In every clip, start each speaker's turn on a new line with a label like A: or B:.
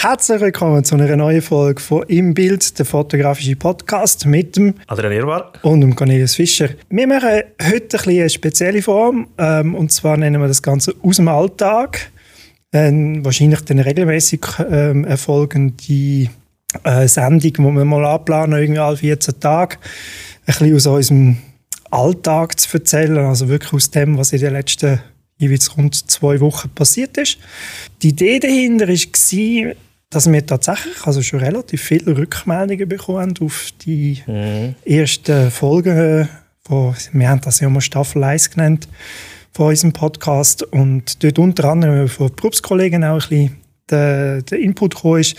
A: Herzlich willkommen zu einer neuen Folge von Im Bild, der fotografische Podcast mit dem
B: Adrian Irwar
A: und dem Cornelius Fischer. Wir machen heute ein eine spezielle Form ähm, und zwar nennen wir das Ganze aus dem Alltag. Ähm, wahrscheinlich dann regelmäßig ähm, erfolgende äh, Sendung, die wir mal anplanen, irgendwie alle 14 Tage, ein bisschen aus unserem Alltag zu erzählen, also wirklich aus dem, was in den letzten jeweils rund zwei Wochen passiert ist. Die Idee dahinter war, dass wir tatsächlich also schon relativ viele Rückmeldungen bekommen auf die mhm. ersten Folgen. Von, wir haben das ja mal Staffel 1 genannt von unserem Podcast und dort unter anderem von Berufskollegen auch ein bisschen der, der Input gekommen ist,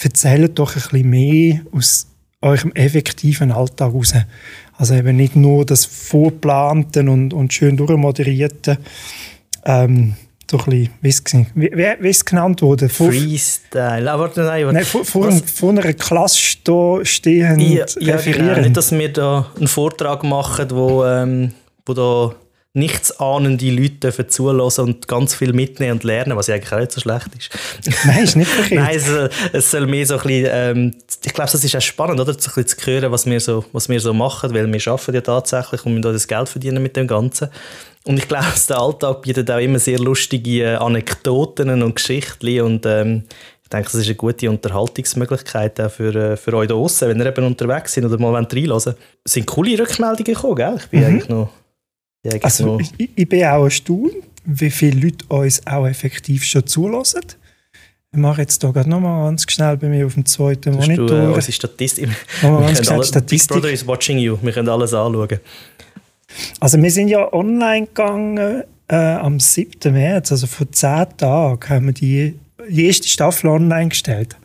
A: erzählt doch ein bisschen mehr aus eurem effektiven Alltag raus. Also eben nicht nur das Vorplanten und, und schön durchmoderierte, ähm, so ein bisschen, wie, wie, wie es genannt wurde?
B: Freestyle. Aber nein,
A: nein vor, vor, vor, einer Klasse stehen
B: ja, ja, Genau. Nicht, dass wir da einen Vortrag machen, wo, ähm, wo da nichtsahnende Leute zulassen und ganz viel mitnehmen und lernen, was ja eigentlich auch nicht so schlecht ist.
A: Nein, ist nicht verkehrt.
B: Nein, es, es, soll mehr so ein bisschen, ähm, ich glaube, das ist auch spannend, oder? So ein bisschen zu hören, was wir, so, was wir so machen, weil wir arbeiten ja tatsächlich und wir das Geld verdienen mit dem Ganzen. Und ich glaube, der Alltag bietet auch immer sehr lustige Anekdoten und Geschichten und ähm, ich denke, das ist eine gute Unterhaltungsmöglichkeit auch für, äh, für euch da draußen, wenn ihr eben unterwegs seid oder mal reinhören wollt. Es sind coole Rückmeldungen gekommen, gell? Ich bin mhm. eigentlich noch
A: ja, also, ich, ich, bin auch erstaunt, wie viele Leute uns auch effektiv schon zulassen. Ich mache jetzt hier gerade nochmal ganz schnell bei mir auf dem zweiten Monitor. Du, äh,
B: unsere Statistik.
A: ganz schnell Statistik.
B: Big Brother is watching you. Wir können alles anschauen.
A: Also wir sind ja online gegangen äh, am 7. März, also vor 10 Tagen haben wir die, die erste Staffel online gestellt.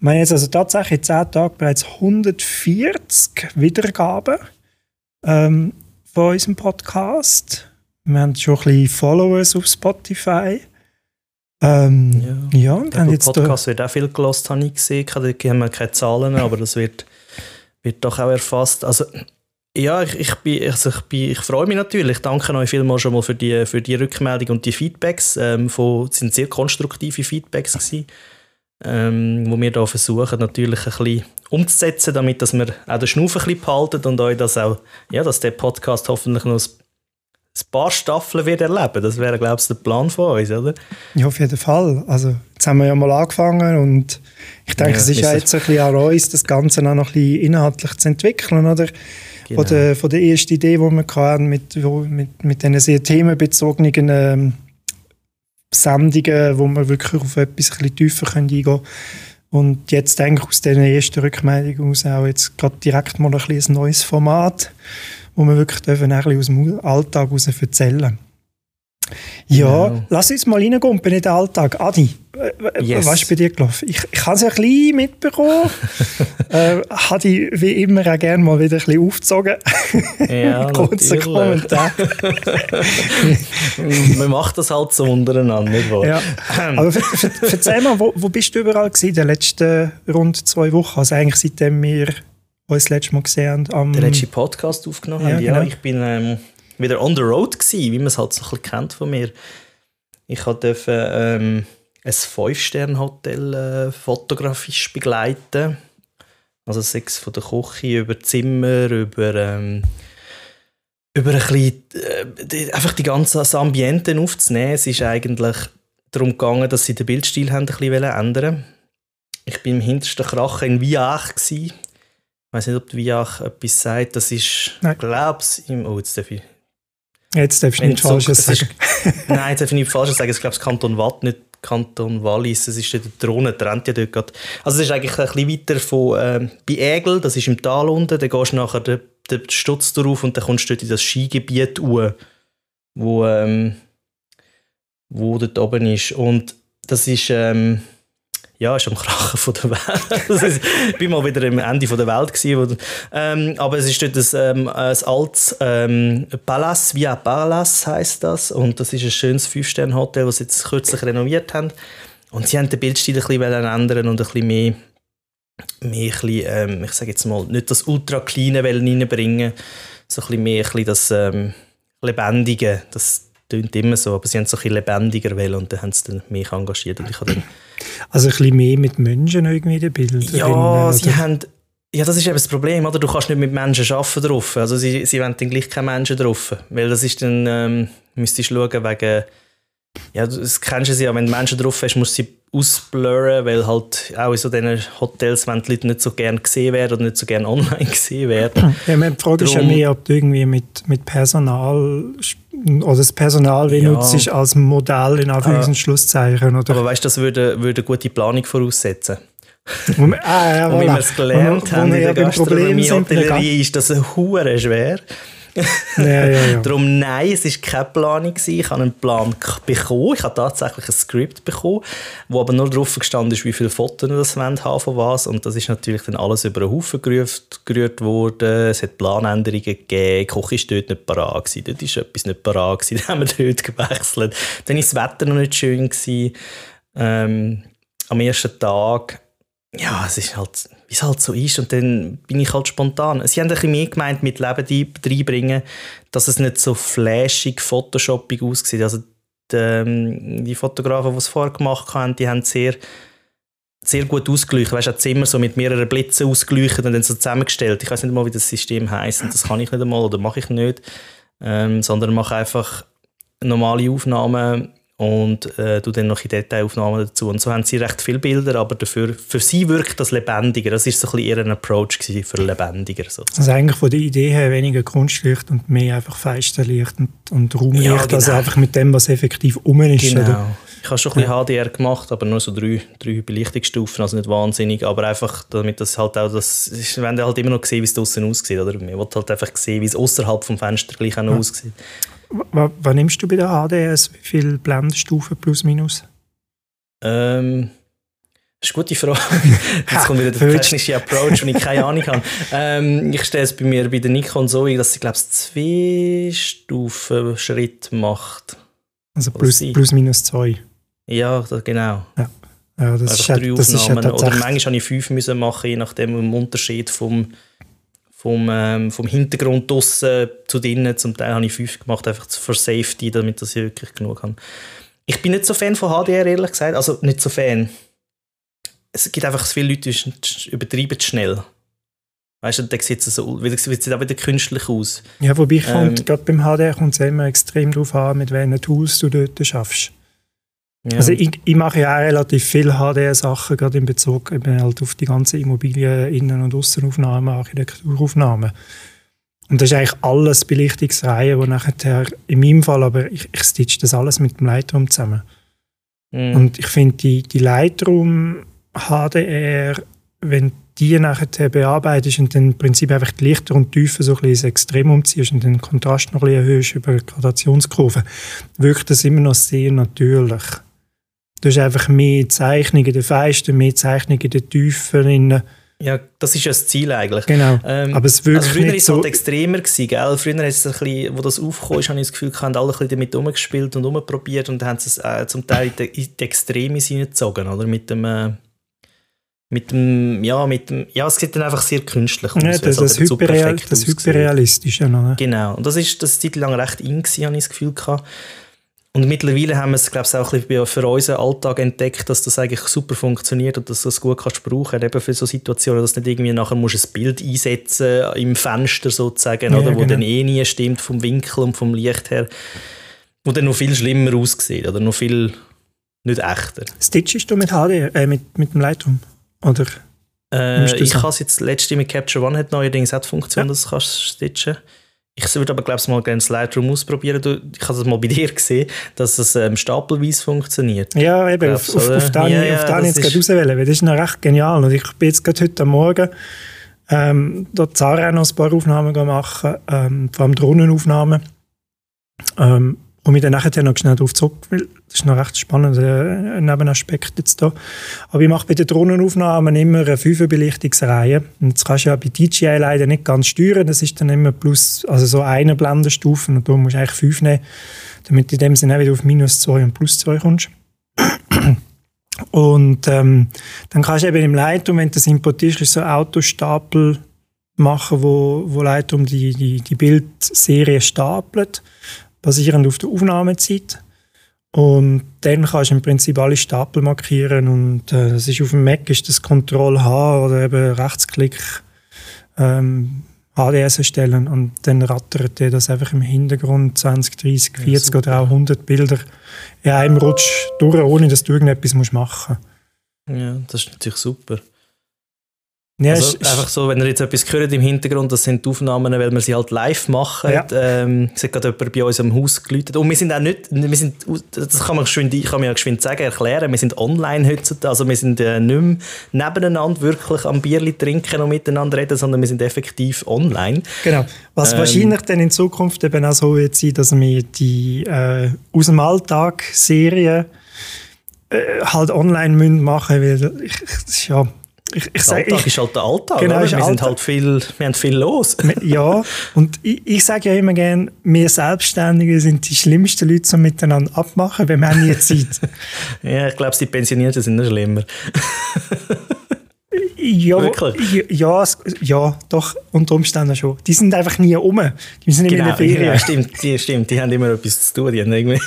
A: Und wir haben jetzt also tatsächlich in 10 Tagen bereits 140 Wiedergaben. Ähm, von unserem Podcast. Wir haben schon ein bisschen Followers auf Spotify.
B: Ähm, ja, ja und haben jetzt Podcast wird auch viel gelost, habe ich gesehen. Da haben wir keine Zahlen, aber das wird, wird doch auch erfasst. Also, ja, ich, ich, bin, also ich, bin, ich freue mich natürlich. Ich danke euch vielmals schon mal für die, für die Rückmeldung und die Feedbacks. Ähm, von, es sind sehr konstruktive Feedbacks gewesen ähm, wo wir da versuchen natürlich ein bisschen umzusetzen, damit dass wir auch den Schnuff ein bisschen behalten und euch das auch, ja, dass der Podcast hoffentlich noch ein paar Staffeln wird erleben. Das wäre, glaube ich, der Plan von uns, oder?
A: Ja, auf jeden Fall. Also, jetzt haben wir ja mal angefangen und ich denke, ja, es ist ja jetzt ein bisschen an uns, das Ganze auch noch ein bisschen inhaltlich zu entwickeln, oder? Genau. Von, der, von der ersten Idee, die wir hatten, mit, mit, mit diesen sehr themenbezogenen ähm, Sendungen, wo man wirklich auf etwas ein bisschen tiefer eingehen können. Und jetzt denke ich aus dieser ersten Rückmeldung aus auch jetzt gerade direkt mal ein, ein neues Format, wo wir wirklich dürfen ein bisschen aus dem Alltag heraus erzählen ja, genau. lass uns mal reingehen in den Alltag. Adi, yes. was ist bei dir gelaufen? Ich, ich habe es ja ein bisschen mitbekommen. äh, habe ich wie immer auch gerne mal wieder ein bisschen aufgezogen.
B: Ja, Kurzer Kommentar. Man macht das halt so untereinander, nicht wahr?
A: Ja. Aber erzähl mal, wo, wo bist du überall gewesen in den letzten rund zwei Wochen? Also eigentlich seitdem wir uns das letzte Mal gesehen haben.
B: Den letzten Podcast aufgenommen ja, haben. Ja, genau. ich bin... Ähm, wieder on the road gewesen, wie man es halt so ein bisschen kennt von mir. Ich durfte ähm, ein Fünf-Sterne-Hotel äh, fotografisch begleiten. Also sechs von der Küche über Zimmer, über, ähm, über ein bisschen, äh, die, einfach die ganzen Ambienten aufzunehmen. Es ist eigentlich darum gegangen, dass sie den Bildstil haben ein bisschen ändern Ich bin im hintersten Krachen in Viach. Ich weiß nicht, ob Viach etwas sagt. Das ist, glaube ich, oh, jetzt darf ich
A: Jetzt darfst du nichts Falsches sagen.
B: Ist, nein, jetzt darf ich nichts Falsches sagen. Ich glaube, das Kanton Watt, nicht Kanton Wallis. Es ist der Drohne, trennt ja dort gerade. Also es ist eigentlich ein bisschen weiter von äh, bei Ägel, das ist im Tal unten. Dann gehst du nachher den, den Stutz drauf und dann kommst du dort in das Skigebiet hoch, wo, ähm, wo dort oben ist. Und das ist... Ähm, ja, ist am Krachen von der Welt. ich war mal wieder am Ende von der Welt. Gewesen, ähm, aber es ist dort ein, ähm, ein altes ähm, Palace, Via Palace heisst das. Und das ist ein schönes Fünf-Sterne-Hotel, das sie jetzt kürzlich renoviert haben. Und sie haben den Bildstil ein bisschen ändern und ein bisschen mehr, mehr ein bisschen, ähm, ich sage jetzt mal, nicht das ultra kleine reinbringen, so ein bisschen mehr ein bisschen das ähm, Lebendige, das tönt immer so, aber sie haben es so ein bisschen lebendiger wollen und dann haben sie dann mich engagiert und ich habe dann
A: Also ein bisschen mehr mit Menschen irgendwie in den Bildern.
B: Ja, sie haben... Ja, das ist eben das Problem, oder? Du kannst nicht mit Menschen arbeiten drauf. Also sie, sie wollen dann gleich keine Menschen drauf. Weil das ist dann... Ähm, müsstest du schauen wegen... Ja, das kennst du ja, wenn du Menschen drauf hast, musst du sie ausblurren, weil halt auch in so diesen Hotels, wenn die Leute nicht so gerne gesehen werden oder nicht so gerne online gesehen werden.
A: Ja, die Frage Darum, ist ja mehr, ob du irgendwie mit, mit Personal oder das Personal wie ja. nutzt als Modell in Anführungs- und Schlusszeichen. Oder?
B: Aber weißt du, das würde, würde eine gute Planung voraussetzen.
A: Wir, ah, ja,
B: und wie wir es gelernt wo haben in der Gastronomie, Hotellerie, ist das hure schwer. Ja, ja, ja. Darum nein, es war keine Planung. Ich habe einen Plan bekommen. Ich habe tatsächlich ein Skript bekommen, wo aber nur drauf gestanden ist, wie viele Fotos das haben von was. Und das ist natürlich dann alles über einen Haufen gerührt, gerührt worden. Es hat Planänderungen gegeben. Die Koch war dort nicht parat. Gewesen. Dort ist etwas nicht parat. Gewesen. Dann haben wir dort gewechselt. Dann war das Wetter noch nicht schön. Ähm, am ersten Tag ja, es ist halt, wie es halt so ist. Und dann bin ich halt spontan. Sie haben ein bisschen mehr gemeint mit Leben reinbringen, dass es nicht so flashig, photoshoppig aussieht. Also die, ähm, die Fotografen, die es vorher gemacht haben, die haben sehr, sehr gut ausgeleuchtet. Weißt du, das Zimmer so mit mehreren Blitzen ausgeleuchtet und dann so zusammengestellt. Ich weiß nicht mal, wie das System heisst. Das kann ich nicht einmal oder mache ich nicht. Ähm, sondern mache einfach normale Aufnahmen und äh, du dann noch in Detailaufnahmen dazu. Und so haben sie recht viele Bilder, aber dafür, für sie wirkt das lebendiger. Das ist so ein bisschen ein Approach für lebendiger. Sozusagen.
A: Also eigentlich von der Idee her weniger Kunstlicht und mehr einfach Fensterlicht und, und Raumlicht, ja, genau. also einfach mit dem, was effektiv um ist.
B: Genau. Oder? Ich habe schon ein bisschen HDR gemacht, aber nur so drei, drei Belichtungsstufen, also nicht wahnsinnig, aber einfach, damit das halt auch, das, wir wollen halt immer noch sehen, wie es draußen aussieht, oder? Wir wollen halt einfach sehen, wie es außerhalb vom Fenster gleich auch noch ja. aussieht.
A: Was, nimmst du bei der HDS? Wie viele Blendenstufen plus minus?
B: Ähm, das ist eine gute Frage. Jetzt kommt wieder der technische Approach, wenn ich keine Ahnung habe. Ähm, ich stelle es bei mir bei der Nikon so dass sie, glaube ich, zwei Stufen Schritt macht.
A: Also plus, plus minus zwei.
B: Ja, das, genau.
A: Ja. Ja, das
B: ist, drei das Aufnahmen. Ist Oder manchmal musste ich fünf müssen machen, je nachdem im Unterschied vom vom, ähm, vom Hintergrund draussen zu drinnen. Zum Teil habe ich fünf gemacht, einfach für Safety, damit ich wirklich genug habe. Ich bin nicht so Fan von HDR, ehrlich gesagt. Also nicht so Fan. Es gibt einfach viele Leute, die übertreiben schnell. Weißt du, dann sieht es so, wieder, sieht auch wieder künstlich aus.
A: Ja, wobei ich ähm, gerade beim HDR kommt es immer extrem darauf an, mit welchen Tools du dort schaffst. Ja. Also ich, ich, mache ja auch relativ viele HDR-Sachen, gerade in Bezug eben halt auf die ganze Immobilien-, Innen- und Aussenaufnahmen, Architekturaufnahmen. Und das ist eigentlich alles Belichtungsreihen, wo nachher, in meinem Fall, aber ich, ich stitche das alles mit dem Lightroom zusammen. Mhm. Und ich finde, die, die Lightroom HDR, wenn die nachher bearbeitest und dann im Prinzip einfach die Lichter und die Tiefen so ein bisschen Extrem umziehst und den Kontrast noch ein bisschen erhöhst über Gradationskurven, wirkt das immer noch sehr natürlich. Du hast einfach mehr Zeichnungen in den Feisten, mehr Zeichnungen in den Tiefen.
B: Ja, das ist ja das Ziel eigentlich.
A: Genau, ähm, aber es wirkt
B: also früher
A: war
B: es halt extremer, gewesen, gell? Früher hat es ein bisschen, wo das aufkam, habe ich das Gefühl, haben alle ein bisschen damit umgespielt und umprobiert und haben es äh, zum Teil in die, in die Extreme hineingezogen, oder? Mit dem... Äh, mit dem, ja, mit dem, ja, es sieht dann einfach sehr künstlich aus.
A: Ja, das, das, Hyperreal, das Hyperrealistische. Noch,
B: Genau, und das ist das Zeit lang recht in, gewesen, habe ich das Gefühl gehabt. Und mittlerweile haben wir es, glaube ich, auch ein bisschen für unseren Alltag entdeckt, dass das eigentlich super funktioniert und dass du das gut kannst brauchen, eben für so Situationen, dass du nicht irgendwie nachher musst ein Bild einsetzen im Fenster sozusagen, ja, oder, wo genau. dann eh nie stimmt vom Winkel und vom Licht her, wo dann noch viel schlimmer aussieht oder noch viel nicht echter.
A: Stitchest du mit HD, äh, mit, mit dem Lightroom? Oder?
B: Äh, ich habe es jetzt letzte mit Capture One hat neuerdings auch die Funktion, ja. dass du kannst stitchen kannst. Ich würde aber, glaube ich, mal gerne das Lightroom ausprobieren. Ich habe das mal bei dir gesehen, dass es ähm, stapelweise funktioniert.
A: Ja, eben, auf, auf, auf den, ja, ja, auf den jetzt gerade rauswählen, das ist noch recht genial. Und ich bin jetzt gerade heute Morgen ähm, dort Zara noch ein paar Aufnahmen machen, ähm, vor allem Drohnenaufnahmen. Ähm, komme ich dann nachher noch schnell darauf zurück, weil das ist noch recht spannend, äh, ein Nebenaspekt jetzt da. Aber ich mache bei den Drohnenaufnahmen immer eine Fünferbelichtungsreihe. Und das kannst du ja bei DJI leider nicht ganz steuern. Das ist dann immer plus, also so eine Blendenstufe und da musst du eigentlich fünf nehmen, damit du in dem Sinne wieder auf minus zwei und plus zwei kommst. Und ähm, dann kannst du eben im Lightroom, wenn du das importierst, so Autostapel machen, wo, wo Lightroom die, die, die Bildserie stapelt basierend auf der Aufnahmezeit. Und dann kannst du im Prinzip alle Stapel markieren und äh, das ist auf dem Mac ist das Ctrl H oder eben Rechtsklick ähm, HDS erstellen und dann rattert dir das einfach im Hintergrund 20, 30, 40 ja, oder auch 100 Bilder in einem Rutsch durch, ohne dass du irgendetwas machen
B: musst. Ja, das ist natürlich super. Ja, also einfach so, wenn ihr jetzt etwas hört im Hintergrund, das sind die Aufnahmen, weil wir sie halt live machen. Ja. Ähm, es hat gerade jemand bei uns im Haus geläutet. Und wir sind auch nicht, wir sind, das kann man geschwind, ich kann mir geschwind sagen, erklären, wir sind online heutzutage, also wir sind äh, nicht mehr nebeneinander wirklich am Bierli trinken und miteinander reden, sondern wir sind effektiv online.
A: Genau. Was ähm, wahrscheinlich dann in Zukunft eben auch so wird sein, dass wir die äh, aus dem Alltag Serien äh, halt online machen müssen, weil ich, ja
B: ich, ich der Alltag ich, ist halt der Alltag. Genau, wir, sind Alltag. halt viel, wir haben viel los.
A: ja, und ich, ich sage ja immer gerne, wir Selbstständige sind die schlimmsten Leute zum Miteinander abmachen, weil wir haben nie Zeit.
B: ja, ich glaube, die Pensionierten sind noch schlimmer.
A: Ja, ja, ja, doch, unter Umständen schon. Die sind einfach nie um. Die sind genau, in der Ferien.
B: Ja, stimmt, die, stimmt, die haben immer etwas zu tun. Die haben irgendwie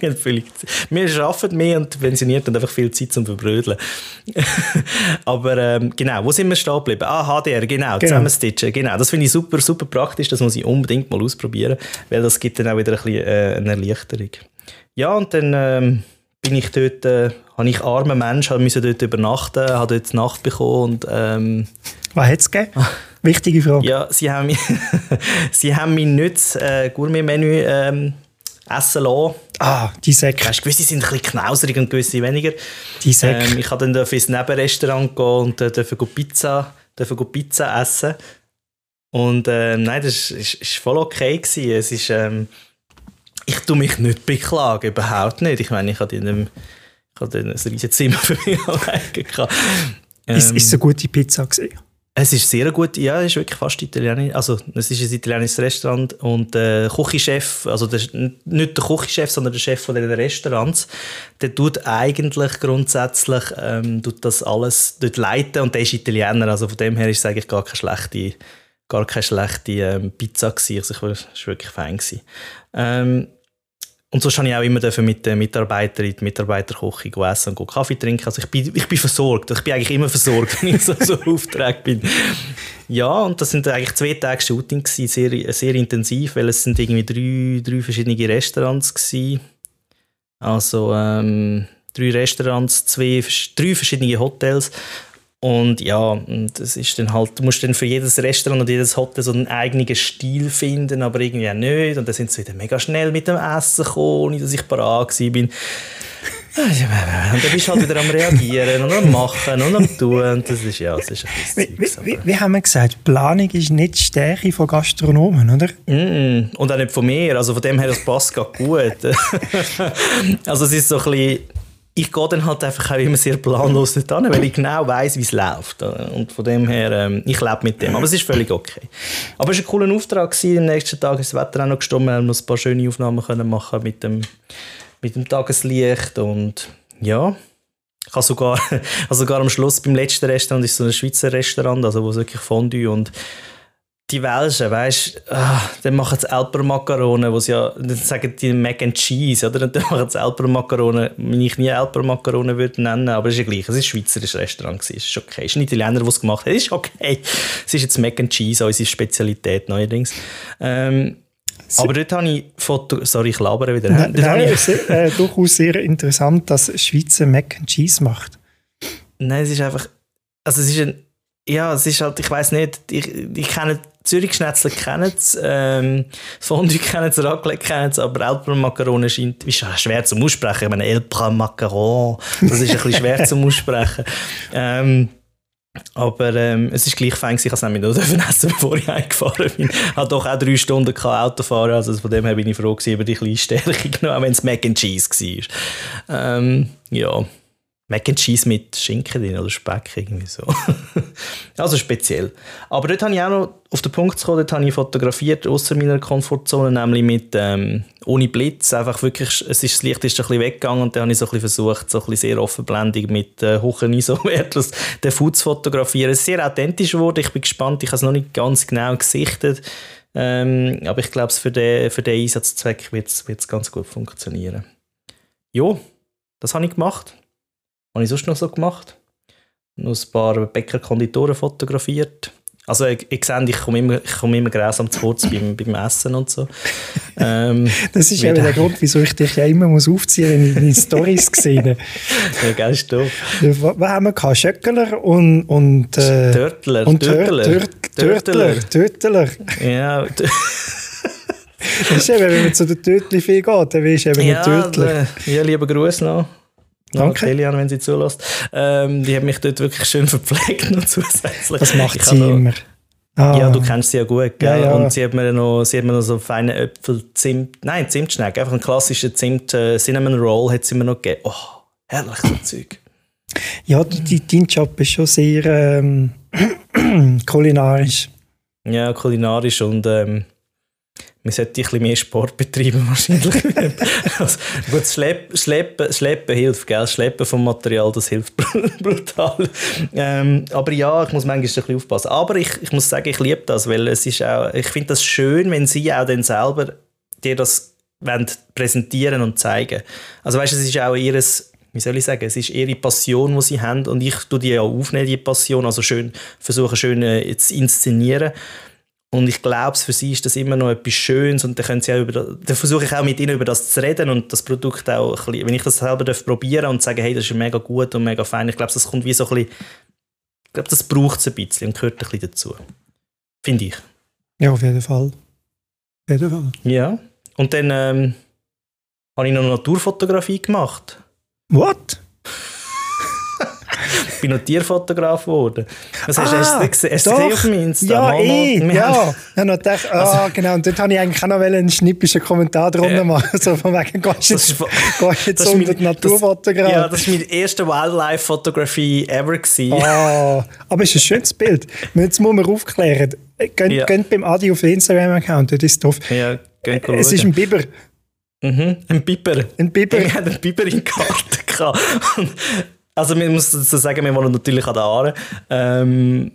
B: Wir arbeiten mehr und pensioniert und einfach viel Zeit zum Verbrödeln. Aber ähm, genau, wo sind wir stehen geblieben? Ah, HDR, genau, genau. zusammenstitchen. Genau, das finde ich super, super praktisch. Das muss ich unbedingt mal ausprobieren, weil das gibt dann auch wieder ein bisschen, äh, eine Erleichterung. Ja, und dann... Ähm, bin ich dort, äh, habe ich armer Mensch, musste dort übernachten, habe dort die Nacht bekommen und ähm,
A: Was hat es gegeben? Wichtige Frage.
B: Ja, sie haben mich, sie haben mich nicht das äh, Gourmet-Menü ähm, essen lassen.
A: Ah, die Säcke.
B: Weißt, gewisse sind ein bisschen knauserig und gewisse weniger.
A: Die Säcke. Ähm,
B: ich durfte dann ins Nebenrestaurant gehen und äh, durfte Pizza, durfte Pizza essen. Und ähm, nein, das war voll okay. Gewesen. Es ist... Ähm, ich tue mich nicht beklagen, überhaupt nicht. Ich meine, ich hatte in einem, ich hatte ein riesiges Zimmer für mich alleine
A: ähm, ist, ist es eine gute Pizza gewesen?
B: Es ist sehr gut, ja, es ist wirklich fast italienisch. Also, es ist ein italienisches Restaurant und der Küchenchef, also der, nicht der Küchenchef, sondern der Chef von den Restaurants, der tut eigentlich grundsätzlich ähm, tut das alles dort leiten und der ist Italiener, also von dem her ist es eigentlich gar keine schlechte, gar keine schlechte ähm, Pizza gewesen. Also, ich war wirklich fein gewesen. Ähm, und so habe ich auch immer mit den Mitarbeitern in die Mitarbeiterküche essen und Kaffee trinken. Also ich bin, ich bin versorgt. Ich bin eigentlich immer versorgt, wenn ich so, so Auftrag bin. Ja, und das sind eigentlich zwei Tage Shooting gewesen, sehr, sehr intensiv, weil es sind irgendwie drei, drei verschiedene Restaurants gewesen. Also ähm, drei Restaurants, zwei, drei verschiedene Hotels und ja, das ist dann halt, du musst dann für jedes Restaurant und jedes Hotel so einen eigenen Stil finden, aber irgendwie auch nicht. Und dann sind sie wieder mega schnell mit dem Essen gekommen, ohne dass ich parat war. Und dann bist du halt wieder am Reagieren und am Machen und am Tun. Und das ist ja, das ist ein
A: bisschen wie, wie, wie, haben wir gesagt, Planung ist nicht die Stärke von Gastronomen, oder?
B: Mm, und auch nicht von mir. Also von dem her, das passt gut. also es ist so ein bisschen ich gehe dann halt einfach auch immer sehr planlos dort hin, weil ich genau weiß, wie es läuft. Und von dem her, ähm, ich lebe mit dem. Aber es ist völlig okay. Aber es war ein cooler Auftrag. Gewesen. Am nächsten Tag ist das Wetter auch noch gestimmt. Wir haben noch ein paar schöne Aufnahmen können machen mit dem, mit dem Tageslicht. Und ja, ich habe sogar, also sogar am Schluss beim letzten Restaurant ist so ein Schweizer Restaurant, also wo es wirklich Fondue und die Welschen, weißt du, ah, dann machen sie Elper Makarone, wo sie ja, dann sagen die Mac and Cheese, oder? Dann machen sie Elper Makarone, wenn ich nie Elper Makarone würde nennen, aber es ist ja gleich. Es war ein schweizerisches Restaurant, es ist okay. Es ist ein Italiener, der es gemacht hat, es ist okay. Es ist jetzt Mac and Cheese, unsere Spezialität neuerdings. Ähm, aber dort habe ich Foto... Sorry, ich labere wieder.
A: Nein, nein es ist äh, durchaus sehr interessant, dass Schweizer Mac and Cheese macht.
B: Nein, es ist einfach... Also es ist ein... Ja, es ist halt... Ich weiß nicht, ich, ich kenne Zürich Schnetzler kennen es, ähm, Fondue kennen es, Raclette kennen es, aber Elbra Macarone scheint, ist schwer zum Aussprechen. Ich meine, Elbra Macaron, das ist ein bisschen schwer zum Aussprechen. Ähm, aber ähm, es ist gleich fein, ich konnte es nämlich nur essen, bevor ich eingefahren bin. Ich hatte doch auch drei Stunden Autofahren, also von dem her bin ich froh gewesen, über die kleine Stärke genommen, wenn es Mac and Cheese war. Ähm, ja, Mac and Cheese mit Schinken drin oder Speck, irgendwie so. also speziell. Aber dort habe ich auch noch auf den Punkt zu kommen, dort habe ich fotografiert, außer meiner Komfortzone, nämlich mit, ähm, ohne Blitz, einfach wirklich, es ist, das Licht ist ein bisschen weggegangen und dann habe ich so ein bisschen versucht, so ein bisschen sehr offenblendig mit äh, hohen ISO-Wert den Food zu fotografieren. Es ist sehr authentisch geworden, ich bin gespannt, ich habe es noch nicht ganz genau gesichtet, ähm, aber ich glaube, für den, für den Einsatzzweck wird es ganz gut funktionieren. ja, das habe ich gemacht. Habe ich sonst noch so gemacht? Noch ein paar Bäcker-Konditoren fotografiert. Also ich, ich sehe, ich komme immer, ich komme immer grausam zu kurz beim, beim Essen und so.
A: Ähm, das ist eben der Grund, wieso ich dich ja immer muss aufziehen muss, wenn ich deine Storys sehe.
B: ja, geil, stopp.
A: Was haben wir gehabt? Schöckler und... und
B: äh, Törtler.
A: Und Törtler. Törtler. Törtler.
B: Ja.
A: das ist eben, wenn man zu der Tötli-Fee geht, dann weisst du eben ja, Törtler.
B: Ja, lieber Gruß noch.
A: Danke.
B: Elian, wenn sie zulässt. Ähm, die hat mich dort wirklich schön verpflegt noch zusätzlich.
A: Das macht sie immer.
B: Ah. Ja, du kennst sie ja gut, gell? Ja, ja. Und sie hat mir noch, sie hat mir noch so feine Äpfel, Zimt, nein, Zimtschneck, einfach einen klassischen Zimt äh, Cinnamon Roll hat sie mir noch gegeben. Oh, herrlich so Zeug.
A: Ja, die, dein Job ist schon sehr ähm, kulinarisch.
B: Ja, kulinarisch und ähm, man sollte ein bisschen mehr Sport betreiben wahrscheinlich. also, gut, Schleppen, Schleppen, Schleppen hilft, gell? Schleppen vom Material, das hilft brutal. Ähm, aber ja, ich muss manchmal ein bisschen aufpassen. Aber ich, ich muss sagen, ich liebe das, weil es ist auch, ich finde das schön, wenn sie auch dann selber dir das präsentieren und zeigen. Also weißt, es ist auch ihres wie soll ich sagen, es ist ihre Passion, die sie haben und ich tue die ja aufnehmen, die Passion, also schön, versuche schön äh, zu inszenieren und ich glaube, für sie ist das immer noch etwas Schönes und dann, können sie auch über das, dann versuche ich auch mit ihnen über das zu reden und das Produkt auch, ein bisschen, wenn ich das selber darf probieren und sagen, hey, das ist mega gut und mega fein, ich glaube, das kommt wie so ein bisschen, ich glaube, das braucht es ein bisschen und gehört ein bisschen dazu. Finde ich.
A: Ja, auf jeden Fall. Auf jeden Fall.
B: Ja. Und dann ähm, habe ich noch Naturfotografie gemacht.
A: What?
B: Ich bin noch Tierfotograf geworden. Was hast, ah, hast du gesehen? Hast du gesehen auf meinem Insta?
A: Ja, Mama, ich, ja. Ich habe noch gedacht, oh, also, genau, und dort habe ich eigentlich auch noch einen schnippischen Kommentar drunter äh, machen, so von wegen, gehst jetzt, gehst jetzt unter die Naturfotograf.
B: Ja, das war meine erste Wildlife-Fotografie ever. Gewesen.
A: Oh, aber es ist ein schönes Bild. Jetzt muss man aufklären. Geht, ja. geht beim Adi auf Instagram-Account, das ist doof.
B: Ja,
A: Es ist ein Biber.
B: Mhm, ein Biber.
A: Ein Biber.
B: Ich hatte einen Biber in der Karte. Also man muss dazu sagen, wir wohnen natürlich an der Aare. Ähm,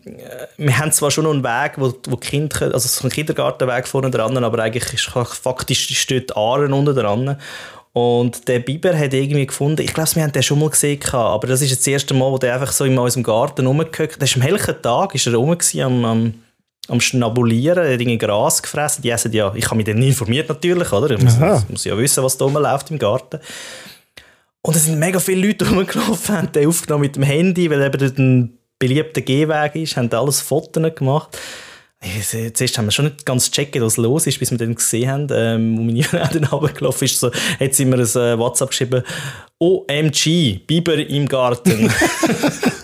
B: wir haben zwar schon noch einen Weg, wo, wo Kinder, also so ein Kindergartenweg vorne dran, aber eigentlich ist faktisch steht Aare unten dran. Und der Biber hat irgendwie gefunden, ich glaube, wir haben den schon mal gesehen, aber das ist jetzt das erste Mal, wo der einfach so in unserem Garten rumgehockt Der ist am helllichen Tag, ist er rum am, am, am Schnabulieren, er hat irgendwie Gras gefressen. Die essen ja, ich habe mich dann informiert natürlich, oder? Ich muss, muss ja wissen, was da läuft im Garten. Und es sind mega viele Leute rumgelaufen, haben den aufgenommen mit dem Handy, weil eben dort ein beliebter Gehweg ist, haben alles Fotos gemacht. Zuerst haben wir schon nicht ganz gecheckt, was los ist, bis wir dann gesehen haben, ähm, wo meine Jünger dann runtergelaufen ist, so, hat sie mir ein WhatsApp geschrieben, OMG, Biber im Garten.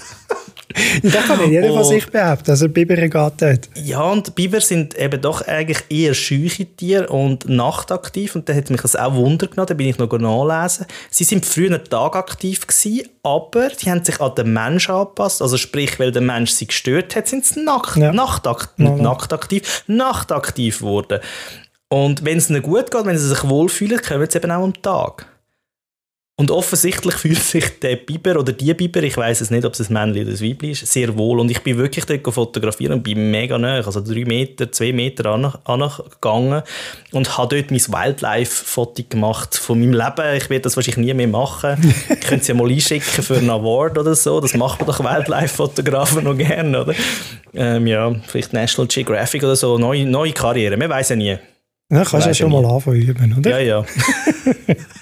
A: das kann nicht jeder von sich behaupten, dass er Biber geht dort.
B: Ja, und Biber sind eben doch eigentlich eher scheuche Tiere und nachtaktiv. Und da hat mich das auch Wunder genommen, da bin ich noch nachlesen. Sie sind früher tagaktiv gewesen, aber die haben sich an den Menschen angepasst. Also sprich, weil der Mensch sie gestört hat, sind sie Nacht, ja. Nachtakt, ja, nachtaktiv, nachtaktiv geworden. Und wenn es ihnen gut geht, wenn sie sich wohlfühlen, kommen sie eben auch am Tag. Und offensichtlich fühlt sich der Biber oder die Biber, ich weiß es nicht, ob es ein Männchen oder ein Weibchen ist, sehr wohl. Und ich bin wirklich dort fotografieren und bin mega nah, also drei Meter, zwei Meter angegangen und habe dort mein Wildlife-Foto gemacht von meinem Leben. Ich werde das wahrscheinlich nie mehr machen. ich könnte es ja mal einschicken für einen Award oder so. Das macht man doch Wildlife-Fotografen noch gerne, oder? Ähm, ja, vielleicht National Geographic oder so. Neue, neue Karriere, man weiß ja nie.
A: Ja, kannst du ja schon nie. mal anfangen üben, oder?
B: Ja, ja.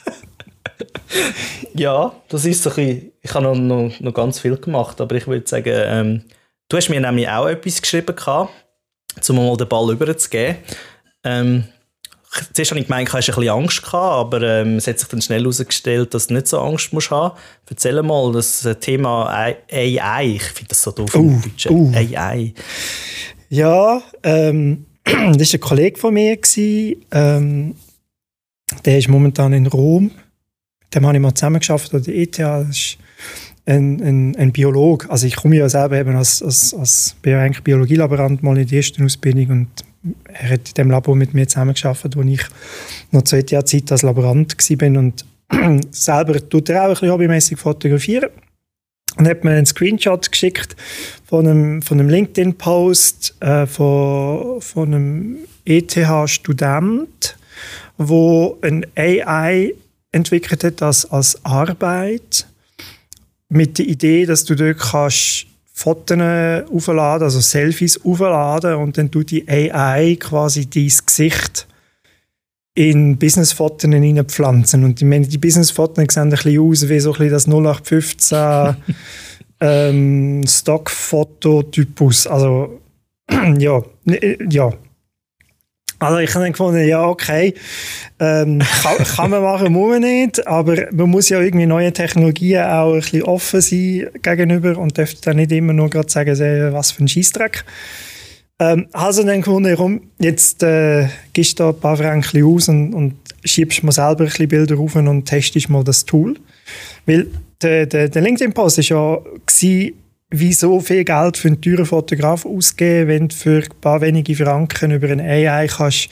B: ja, das ist so ein bisschen, ich habe noch, noch, noch ganz viel gemacht, aber ich würde sagen, ähm, du hast mir nämlich auch etwas geschrieben gehabt, um mal den Ball überzugeben. Ähm, zuerst habe ich gemeint, du hast ein bisschen Angst gehabt, aber ähm, es hat sich dann schnell herausgestellt, dass du nicht so Angst musst haben. Erzähl mal, das Thema AI, ich finde das so doof uh. Uh. AI.
A: Ja, ähm, das war ein Kollege von mir. Ähm, der ist momentan in Rom dem habe ich mal zusammengeschafft an der ETH. Das ist ein, ein, ein Biolog. Also ich komme ja selber eben als, als, als Biologielaborant mal in die erste Ausbildung und er hat in dem Labor mit mir zusammengearbeitet, wo ich noch zwei Jahre Zeit als Laborant war und selber tut er auch ein bisschen hobbymäßig fotografieren und hat mir einen Screenshot geschickt von einem, von einem LinkedIn-Post äh, von, von einem ETH-Student, wo ein AI entwickelt hat das als Arbeit mit der Idee, dass du dort kannst Fotos aufladen, also Selfies aufladen und dann tut die AI quasi dein Gesicht in Business-Fotos hineinpflanzen. Und ich meine, die Business-Fotos sehen ein bisschen aus wie so ein bisschen das 0815 ähm, Stock-Fototypus. Also, ja, ja. Also ich habe dann gefunden, ja, okay, ähm, kann, kann, man machen, muss man nicht, aber man muss ja irgendwie neue Technologien auch ein bisschen offen sein gegenüber und dürfte dann nicht immer nur gerade sagen, was für ein Scheissdreck. Ähm, also dann gefunden, komm, jetzt äh, gibst du da ein paar Franken aus und, und schiebst mal selber ein bisschen Bilder rauf und testest mal das Tool. Weil der, der, der LinkedIn-Post war ja, wie so viel Geld für einen teuren Fotograf ausgeben, wenn du für ein paar wenige Franken über eine AI kannst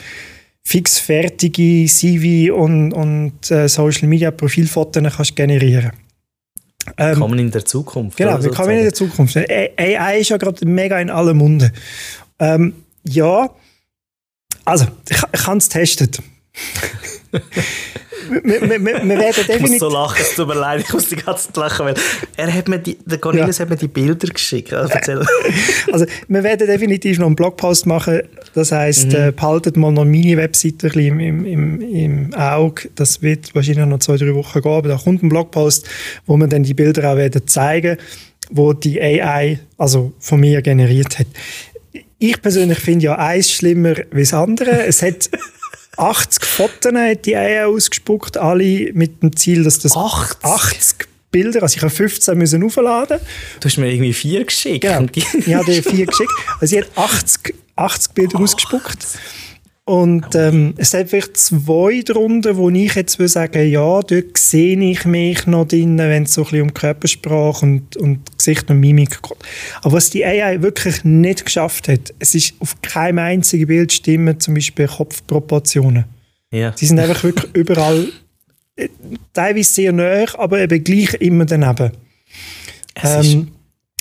A: fix fertige CV und, und äh, Social Media Profilfotos kannst generieren.
B: Ähm, kann man in der Zukunft.
A: Genau, wie kann man in der Zukunft. AI ist ja gerade mega in allen Munden. Ähm, ja, also ich, ich habe es getestet wir, wir, wir, werden definitiv...
B: Ich muss so lachen, es tut mir leid, ich muss die ganze Zeit lachen, weil er hat mir die, der Cornelius ja. hat mir die Bilder geschickt. Also, erzähl.
A: also wir werden definitiv noch einen Blogpost machen, das heisst, mhm. äh, behaltet mal noch meine Webseite im, im, im, im Auge, das wird wahrscheinlich noch zwei, drei Wochen gehen, aber da kommt ein Blogpost, wo wir dann die Bilder auch werden zeigen, wo die AI also von mir generiert hat. Ich persönlich finde ja eins schlimmer wie das andere. Es hat 80 Fotos hat die AI ausgespuckt, alle mit dem Ziel, dass das
B: 80,
A: 80 Bilder, also ich habe 15 müssen aufladen.
B: Du hast mir irgendwie vier geschickt.
A: Genau, ich habe dir vier geschickt. Also sie hat 80, 80 Bilder oh. ausgespuckt. Und ähm, es hat vielleicht zwei drunter, wo ich jetzt will sagen, ja, dort sehe ich mich noch drin, wenn es so ein bisschen um Körpersprache und, und Gesicht und Mimik geht. Aber was die AI wirklich nicht geschafft hat, es ist auf keinem einzigen Bild stimmen zum Beispiel Kopfproportionen.
B: Ja.
A: Die sind einfach wirklich überall äh, teilweise sehr nah, aber eben gleich immer daneben.
B: Ähm,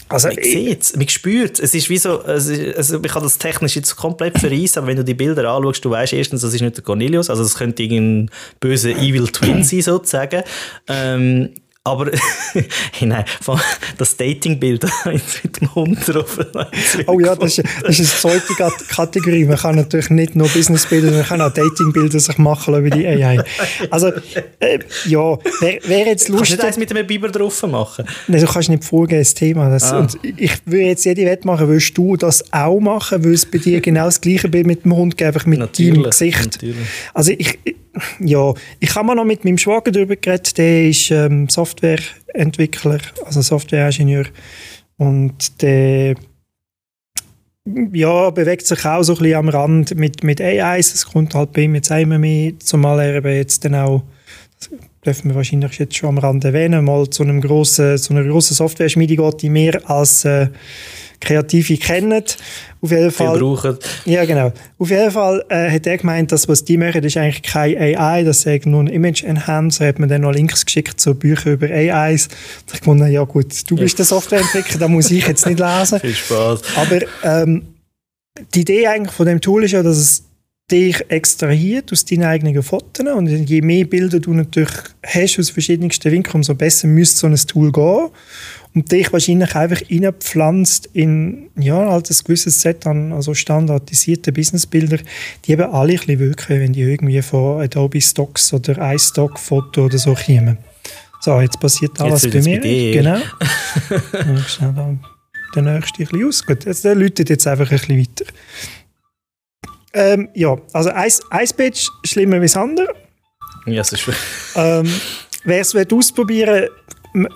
B: also, man sieht es, man spürt es. ist wie so, also, also ich kann das technisch jetzt komplett verreisen, aber wenn du die Bilder anschaust, du weißt erstens, das ist nicht der Cornelius, also es könnte irgendein böser Evil Twin sein, sozusagen. Ähm, aber nein, das Datingbild mit dem Hund drauf.
A: oh ja, das ist, das ist eine zweite Kategorie. Man kann natürlich nicht nur Businessbilder, man kann auch Datingbilder sich machen über die AI. Also, äh, ja, wäre wär jetzt lustig.
B: Kannst du das mit einem Biber drauf machen?
A: Nein, du kannst nicht vorgehen, das Thema. Das, ah. und ich würde jetzt jede Wette machen, willst du das auch machen? Will es bei dir genau das gleiche Bild mit dem Hund geben, einfach mit natürlich, deinem Gesicht? Natürlich. Also, ich, ja, ich habe mal noch mit meinem Schwager darüber geredet, der ist ähm, Softwareentwickler, also Softwareingenieur. Und der ja, bewegt sich auch so ein bisschen am Rand mit, mit AIs, es kommt halt bei ihm jetzt immer mehr, zumal er eben jetzt dann auch, dürfen wir wahrscheinlich jetzt schon am Rand erwähnen, mal zu, einem grossen, zu einer grossen Software-Schmiede geht, die mehr als äh, Kreative kennen. Auf jeden Fall.
B: brauchen.
A: Ja, genau. Auf jeden Fall äh, hat er gemeint, dass was die machen, ist eigentlich kein AI, das ist nur ein Image Enhancer. Hat mir dann noch Links geschickt zu Büchern über AIs. Da ich gefunden, ja gut, du bist der Softwareentwickler, da muss ich jetzt nicht lesen.
B: Viel Spaß.
A: Aber ähm, die Idee eigentlich von dem Tool ist ja, dass es dich extrahiert aus deinen eigenen Fotos und je mehr Bilder du natürlich hast aus verschiedensten Winkeln, umso besser müsste so ein Tool gehen und dich wahrscheinlich einfach reinpflanzt in ja, halt ein gewisses Set an also standardisierte Businessbilder, die eben alle ein bisschen wirken, wenn die irgendwie von Adobe Stocks oder iStock Foto oder so kommen. So, jetzt passiert alles jetzt bei mir. Bei genau. schnell da der nächste ein bisschen aus. Gut, jetzt, der läutet jetzt einfach ein bisschen weiter. Ähm, ja, also Ice, Ice Page schlimmer wie das andere.
B: Ja, das ist schön.
A: Ähm, Wer es ausprobieren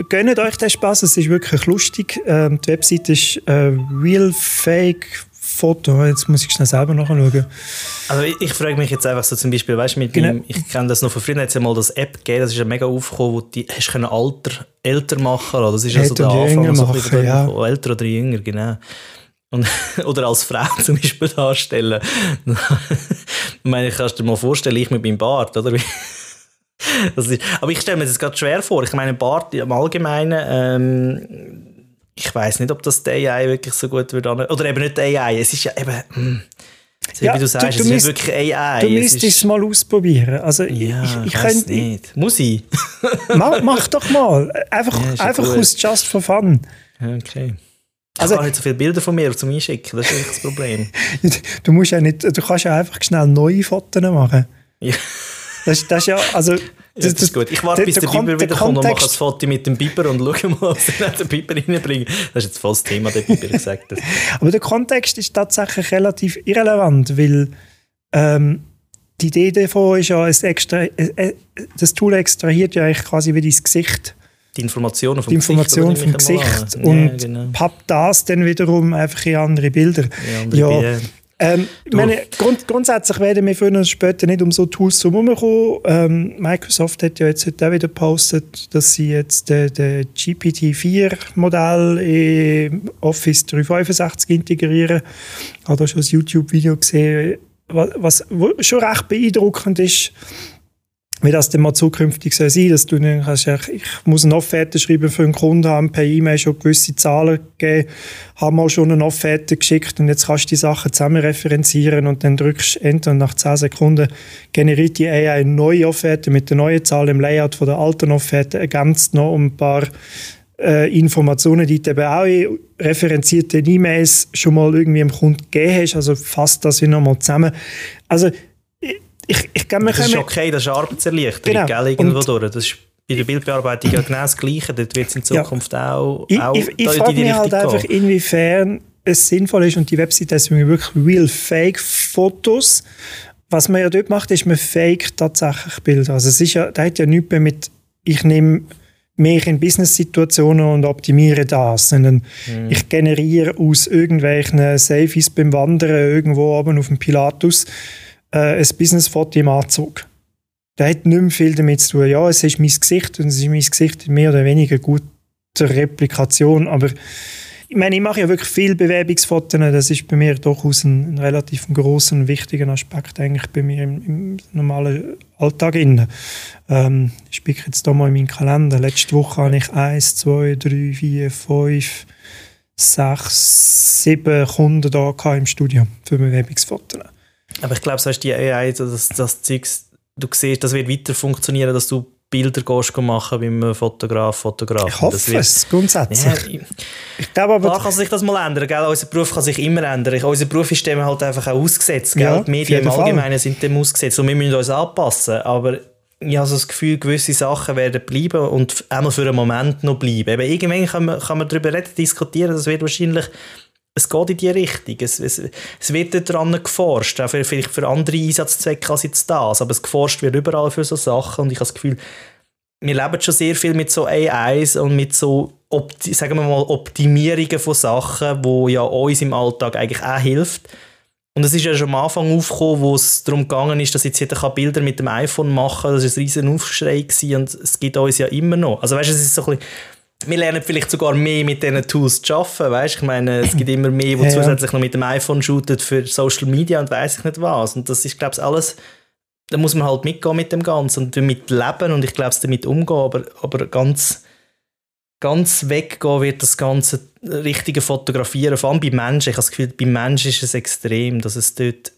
A: gönnt euch den Spaß, es ist wirklich lustig. Ähm, die Webseite ist äh, Real Fake Foto. Jetzt muss ich schnell selber nachschauen.
B: Also ich, ich frage mich jetzt einfach so zum Beispiel, weißt du, mit genau. ich kenne das noch von früher, hat es ja mal das App gegeben, das ist ja mega aufgekommen, wo du hast können Alter älter machen oder das ist ja so der Anfang, so machen, ja. älter oder jünger, genau. Und, oder als Frau zum Beispiel darstellen. ich meine, ich kannst dir mal vorstellen, ich mit meinem Bart, oder? ist, aber ich stelle mir das gerade schwer vor. Ich meine, Bart im Allgemeinen, ähm, ich weiß nicht, ob das der AI wirklich so gut würde. Oder eben nicht der AI. Es ist ja eben. Mh. Hm. So, ja, wie du sagst, du, du es ist wirklich AI.
A: Du müsstest es mal ausprobieren. Also,
B: ja,
A: ich, ich
B: könnte nicht. Muss ich?
A: mach, mach, doch mal. Einfach, ja, einfach aus Just for Fun.
B: Okay. Also, ich habe nicht so viele Bilder von mir zum Einschicken, das ist eigentlich das Problem.
A: du, musst ja nicht, du kannst ja einfach schnell neue Fotos machen.
B: Ja.
A: Das, das ist ja, also
B: das, das, ist gut. Ich warte, bis der, der Biber wieder kommt und mache ein Foto mit dem Biber und schaue mal, was er den Biber reinbringt. Das ist jetzt voll das Thema, der Biber gesagt.
A: Aber der Kontext ist tatsächlich relativ irrelevant, weil ähm, die Idee davon ist ja, es extra, äh, das Tool extrahiert ja eigentlich quasi wie dein Gesicht.
B: Die Informationen
A: vom die Information Gesicht, vom Gesicht und ja, genau. pappt das dann wiederum einfach in andere Bilder.
B: In andere ja,
A: ähm, meine, grund, grundsätzlich werden wir früher oder später nicht um so Tools herumkommen. Ähm, Microsoft hat ja jetzt heute auch wieder gepostet, dass sie jetzt das de GPT-4-Modell in Office 365 integrieren. Ich habe da schon ein YouTube-Video gesehen, was, was schon recht beeindruckend ist wie das denn mal zukünftig soll sein dass du dann kannst, ich muss eine Offerte schreiben für einen Kunden, haben per E-Mail schon gewisse Zahlen gegeben, haben mal schon eine Offerte geschickt und jetzt kannst du die Sachen zusammen referenzieren und dann drückst du Enter und nach 10 Sekunden generiert die AI eine neue Offerte mit der neuen Zahl im Layout von der alten Offerte, ergänzt noch ein paar äh, Informationen, die du eben auch in referenzierten E-Mails schon mal irgendwie dem Kunden gegeben hast, also fasst das wieder nochmal zusammen. Also ich, ich kann
B: das ist okay, das ist Arbeitserleichterung, genau. irgendwo durch. Das ist bei der Bildbearbeitung ja genau das Gleiche. Dort wird es in Zukunft ja. auch, auch
A: Ich, ich, ich frage mich halt gehen. einfach, inwiefern es sinnvoll ist und die Webseite ist wirklich real fake Fotos. Was man ja dort macht, ist, man fake tatsächlich Bilder. Also es ist ja, da hat ja nichts mehr mit, ich nehme mehr in Business-Situationen und optimiere das, sondern mhm. ich generiere aus irgendwelchen Selfies beim Wandern irgendwo oben auf dem Pilatus äh, ein Business-Foto im Anzug. Das hat nicht mehr viel damit zu tun. Ja, es ist mein Gesicht und es ist mein Gesicht mehr oder weniger guter Replikation, aber ich meine, ich mache ja wirklich viel Bewerbungsfotos. Das ist bei mir durchaus ein, ein relativ großer und wichtiger Aspekt eigentlich bei mir im, im normalen Alltag. Ähm, ich spicke jetzt hier mal in meinen Kalender. Letzte Woche hatte ich eins, zwei, drei, vier, fünf, sechs, sieben Kunden da im Studio für Bewerbungsfotos.
B: Aber ich glaube, so ist die AI, das, das Zeugs, du siehst, das wird weiter funktionieren, dass du Bilder gehst machen beim Fotograf, Fotograf.
A: Ich hoffe wird, es, grundsätzlich. Ja, ich,
B: ich glaube aber... Klar kann sich das mal ändern, gell? Unser Beruf kann sich immer ändern. Ich, unser Beruf ist dem halt einfach auch ausgesetzt, gell? Ja, die Medien im Allgemeinen sind dem ausgesetzt und wir müssen uns anpassen, aber ich habe so das Gefühl, gewisse Sachen werden bleiben und einmal für einen Moment noch bleiben. Eben, irgendwann kann man, kann man darüber reden, diskutieren, das wird wahrscheinlich es geht in die Richtung. Es, es, es wird daran geforscht, auch für, vielleicht für andere Einsatzzwecke als jetzt das. Aber es geforscht wird überall für so Sachen und ich habe das Gefühl, wir leben schon sehr viel mit so AIs und mit so Opti sagen wir mal Optimierungen von Sachen, wo ja uns im Alltag eigentlich auch hilft. Und es ist ja schon am Anfang aufgekommen, wo es darum gegangen ist, dass jetzt jeder Bilder mit dem iPhone machen kann. Das war ein riesen Aufschrei und es gibt uns ja immer noch. Also weißt, es ist so ein bisschen wir lernen vielleicht sogar mehr mit diesen Tools zu arbeiten. Weißt? Ich meine, es gibt immer mehr, die ja, zusätzlich noch mit dem iPhone shooten für Social Media und weiß ich nicht was. Und das ist, glaube ich, alles, da muss man halt mitgehen mit dem Ganzen und damit leben und ich glaube, damit umgehen. Aber, aber ganz, ganz weggehen wird das ganze richtige Fotografieren, vor allem bei Menschen. Ich habe das Gefühl, bei Menschen ist es extrem, dass es dort,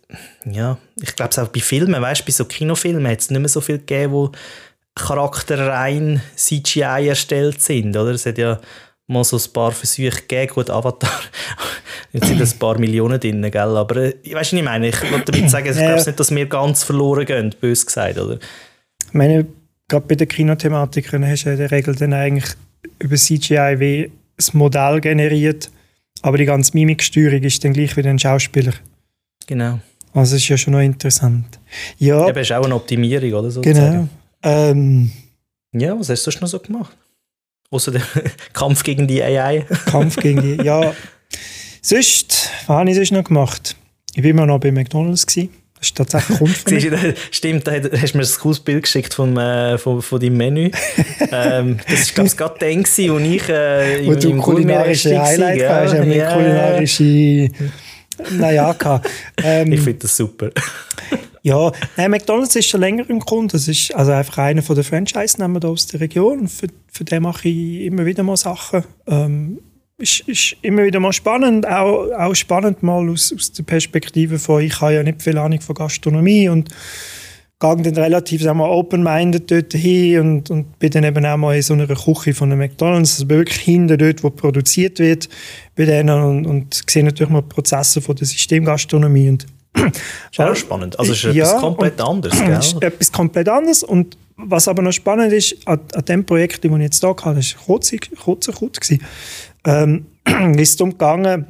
B: ja, ich glaube es auch bei Filmen, weißt, bei so Kinofilmen hat es nicht mehr so viel gegeben, wo Charakter rein CGI erstellt sind. Oder? Es hat ja mal so ein paar Versuche gegeben. Gut, Avatar, jetzt sind ein paar Millionen drin, gell? aber äh, ich weiß nicht, ich meine, ich wollte damit sagen, ich glaube nicht, dass wir ganz verloren gehen, bös gesagt. Oder?
A: Ich meine, gerade bei den Kinothematikern hast du in der Regel dann eigentlich über CGI wie das Modell generiert, aber die ganze Mimiksteuerung ist dann gleich wie ein Schauspieler.
B: Genau.
A: Also das ist ja schon noch interessant. Ja,
B: Eben, ist auch eine Optimierung, oder?
A: Sozusagen. Genau. Ähm,
B: ja, was hast du sonst noch so gemacht? Außer der Kampf gegen die AI.
A: Kampf gegen die, ja. Sonst, was habe ich sonst noch gemacht? Ich war immer noch bei McDonalds. Gewesen. Das ist tatsächlich Grund.
B: Stimmt, da hast du mir ein cooles Bild geschickt vom, äh, von, von deinem Menü. ähm, das war, glaube ich, gerade dann, wo ich äh,
A: Wo du kulinarische Highlight ja, hast, ja. kulinarische... Naja,
B: ähm, ich finde das super.
A: Ja, nein, McDonalds ist schon länger im Kunde. Das ist also einfach einer der Franchise-Nehmer aus der Region. Für, für den mache ich immer wieder mal Sachen. Ähm, ist, ist immer wieder mal spannend, auch, auch spannend mal aus, aus der Perspektive von, ich habe ja nicht viel Ahnung von Gastronomie und gehe dann relativ open-minded dort hin und, und bin dann eben auch mal in so einer Küche von einem McDonalds, also wirklich hinter dort, wo produziert wird, bei denen und, und sehe natürlich mal die Prozesse von der Systemgastronomie und
B: ist auch spannend. Also es ist ja, etwas komplett anderes, gell? ist
A: etwas komplett anderes und was aber noch spannend ist, an, an dem Projekt, das ich jetzt hier hatte, das war kurz, kurz, kurz ähm, ist es darum gegangen,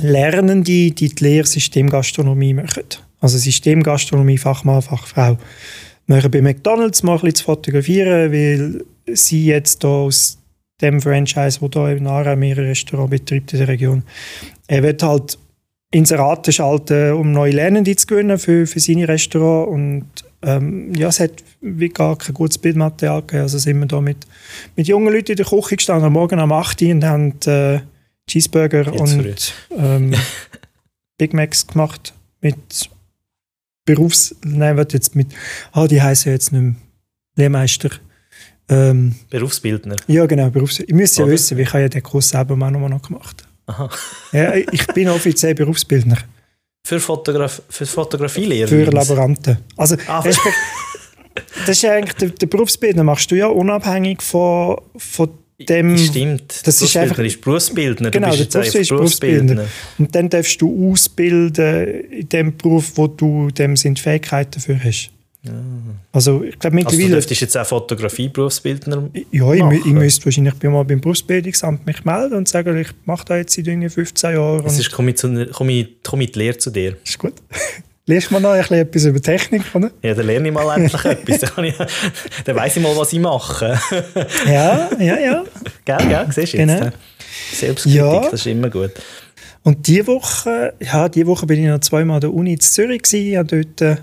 A: Lernende, die die Lehre Systemgastronomie machen. Also Systemgastronomie, Fachmann, Fachfrau. Machen bei McDonalds mal ein bisschen zu fotografieren, weil sie jetzt hier aus dem Franchise, wo hier in Aarau mehrere Restaurants betreibt in der Region, er wird halt Inserate schalten, um neue Lernende zu gewinnen für, für seine Restaurants und ähm, ja, es hat wie gar kein gutes Bildmaterial gegeben. Also sind wir da mit, mit jungen Leuten in der Küche gestanden, am Morgen um 8 Uhr und haben äh, Cheeseburger Jetzt und ähm, Big Macs gemacht mit Berufs... Nein, warte jetzt mit... Ah, die heißen jetzt nicht mehr Lehrmeister.
B: Ähm, Berufsbildner?
A: Ja, genau. Berufs ich müsste ja wissen, ich habe ja den Kurs selber auch noch gemacht. Aha. ja, ich bin offiziell Berufsbildner.
B: Für, Fotograf für Fotografielehrer?
A: Für Laboranten. Also, ah, das ist eigentlich, der, der Berufsbildner machst du ja unabhängig von, von dem...
B: Stimmt,
A: das ist einfach,
B: ist Berufsbildner.
A: Genau, der Berufsbildner ist Berufsbildner. Und dann darfst du ausbilden in dem Beruf, wo du dem sind Fähigkeiten dafür hast. Ja. Also, ich glaube mittlerweile...
B: Also du jetzt auch Fotografie-Berufsbildner
A: Ja, ich, ich, müsste wahrscheinlich mal beim Berufsbildungsamt mich melden und sagen, ich mache da jetzt seit 15 Jahren.
B: Es ist, komme ich, zu, komme ich, komme ich die Lehre zu dir.
A: Ist gut. Lernst du mal noch ein bisschen etwas über Technik, oder?
B: Ja, dann lerne ich mal endlich etwas. Dann, ich, dann weiss ich mal, was ich mache.
A: ja, ja, ja.
B: Gell, gell, siehst du jetzt. Genau. Selbstkritik, ja. das ist immer gut.
A: Und diese Woche, ja, diese Woche bin ich noch zweimal an der Uni in Zürich gewesen. Habe dort äh,